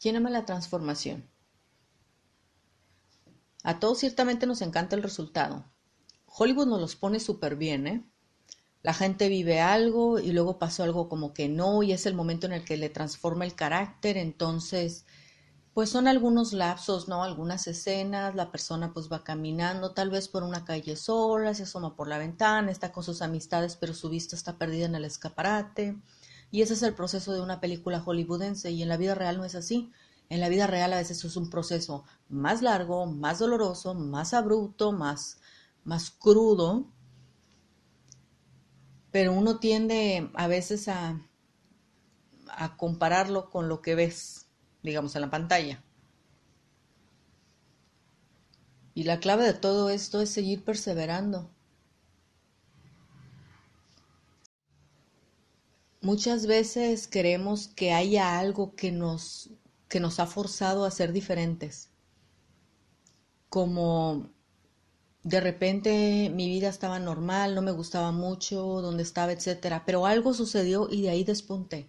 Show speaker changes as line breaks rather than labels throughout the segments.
¿Quién ama la transformación? A todos ciertamente nos encanta el resultado. Hollywood nos los pone súper bien, ¿eh? La gente vive algo y luego pasó algo como que no y es el momento en el que le transforma el carácter, entonces pues son algunos lapsos, ¿no? Algunas escenas, la persona pues va caminando tal vez por una calle sola, se asoma por la ventana, está con sus amistades, pero su vista está perdida en el escaparate. Y ese es el proceso de una película hollywoodense y en la vida real no es así. En la vida real a veces es un proceso más largo, más doloroso, más abrupto, más, más crudo, pero uno tiende a veces a, a compararlo con lo que ves, digamos, en la pantalla. Y la clave de todo esto es seguir perseverando. Muchas veces queremos que haya algo que nos que nos ha forzado a ser diferentes. Como de repente mi vida estaba normal, no me gustaba mucho, donde estaba, etcétera, pero algo sucedió y de ahí despunté.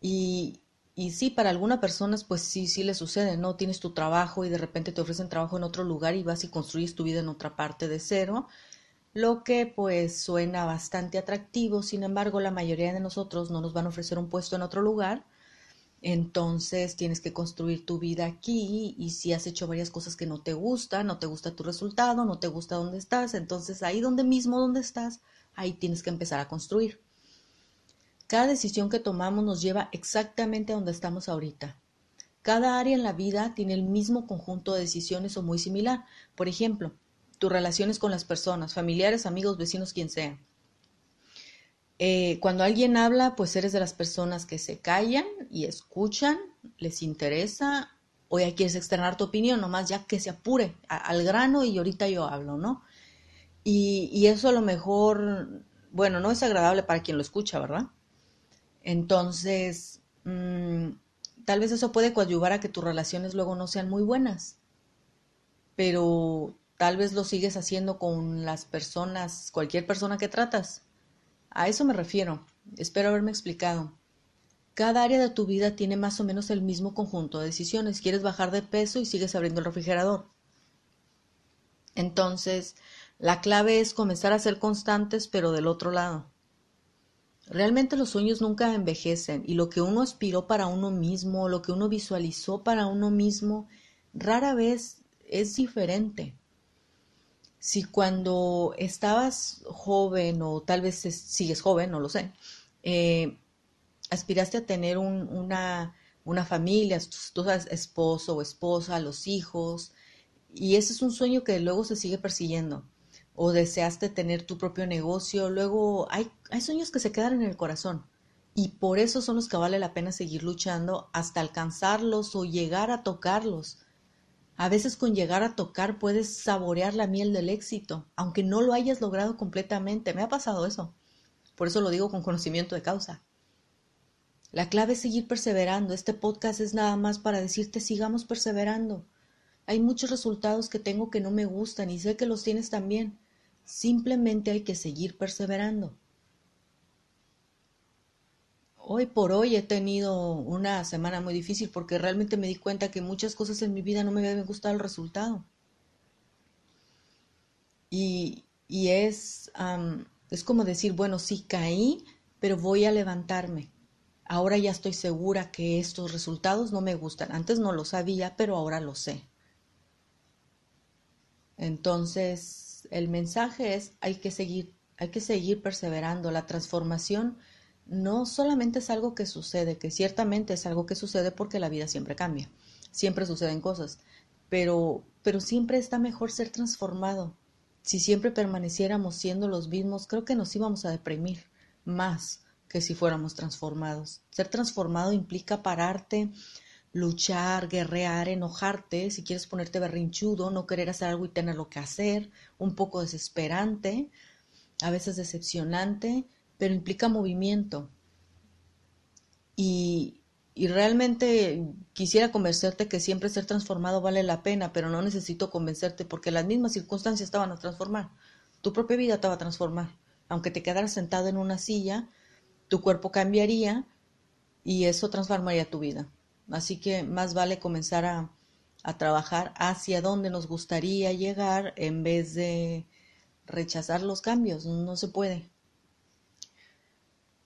Y, y sí, para algunas personas, pues sí, sí le sucede, ¿no? Tienes tu trabajo y de repente te ofrecen trabajo en otro lugar y vas y construyes tu vida en otra parte de cero, lo que pues suena bastante atractivo, sin embargo, la mayoría de nosotros no nos van a ofrecer un puesto en otro lugar entonces tienes que construir tu vida aquí y si has hecho varias cosas que no te gustan, no te gusta tu resultado, no te gusta dónde estás, entonces ahí donde mismo donde estás, ahí tienes que empezar a construir. Cada decisión que tomamos nos lleva exactamente a donde estamos ahorita. Cada área en la vida tiene el mismo conjunto de decisiones o muy similar. Por ejemplo, tus relaciones con las personas, familiares, amigos, vecinos, quien sea eh, cuando alguien habla, pues eres de las personas que se callan y escuchan, les interesa, o ya quieres externar tu opinión, nomás ya que se apure al grano y ahorita yo hablo, ¿no? Y, eso a lo mejor, bueno, no es agradable para quien lo escucha, ¿verdad? Entonces, mm, tal vez eso puede coadyuvar a que tus relaciones luego no sean muy buenas, pero tal vez lo sigues haciendo con las personas, cualquier persona que tratas a eso me refiero. Espero haberme explicado. Cada área de tu vida tiene más o menos el mismo conjunto de decisiones. Quieres bajar de peso y sigues abriendo el refrigerador. Entonces, la clave es comenzar a ser constantes, pero del otro lado. Realmente los sueños nunca envejecen y lo que uno aspiró para uno mismo, lo que uno visualizó para uno mismo, rara vez es diferente si cuando estabas joven o tal vez sigues joven, no lo sé, eh, aspiraste a tener una, una, familia, tu, esposo o esposa, los hijos, y ese es un sueño que luego se sigue persiguiendo, o deseaste tener tu propio negocio, luego hay, hay sueños que se quedan en el corazón. Y por eso son los que vale la pena seguir luchando hasta alcanzarlos o llegar a tocarlos a veces con llegar a tocar puedes saborear la miel del éxito, aunque no lo hayas logrado completamente. Me ha pasado eso. Por eso lo digo con conocimiento de causa. La clave es seguir perseverando. Este podcast es nada más para decirte sigamos perseverando. Hay muchos resultados que tengo que no me gustan y sé que los tienes también. Simplemente hay que seguir perseverando. Hoy por hoy he tenido una semana muy difícil porque realmente me di cuenta que muchas cosas en mi vida no me habían gustado el resultado. Y, y es, es como decir, bueno, sí caí, pero voy a levantarme. Ahora ya estoy segura que estos resultados no me gustan. Antes no lo sabía, pero ahora lo sé. Entonces, el mensaje es, hay que seguir, hay que seguir perseverando. La transformación no solamente es algo que sucede, que ciertamente es algo que sucede porque la vida siempre cambia, siempre suceden cosas, pero, pero siempre está mejor ser transformado. Si siempre permaneciéramos siendo los mismos, creo que nos íbamos a deprimir más que si fuéramos transformados. Ser transformado implica pararte, luchar, guerrear, enojarte, si quieres ponerte berrinchudo, no querer hacer algo y tener lo que hacer, un poco desesperante, a veces decepcionante, pero implica movimiento. Y, y realmente quisiera convencerte que siempre ser transformado vale la pena, pero no necesito convencerte porque las mismas circunstancias estaban a transformar. Tu propia vida te va a transformar. Aunque te quedaras sentado en una silla, tu cuerpo cambiaría y eso transformaría tu vida. Así que más vale comenzar a, a trabajar hacia donde nos gustaría llegar en vez de rechazar los cambios. No se puede.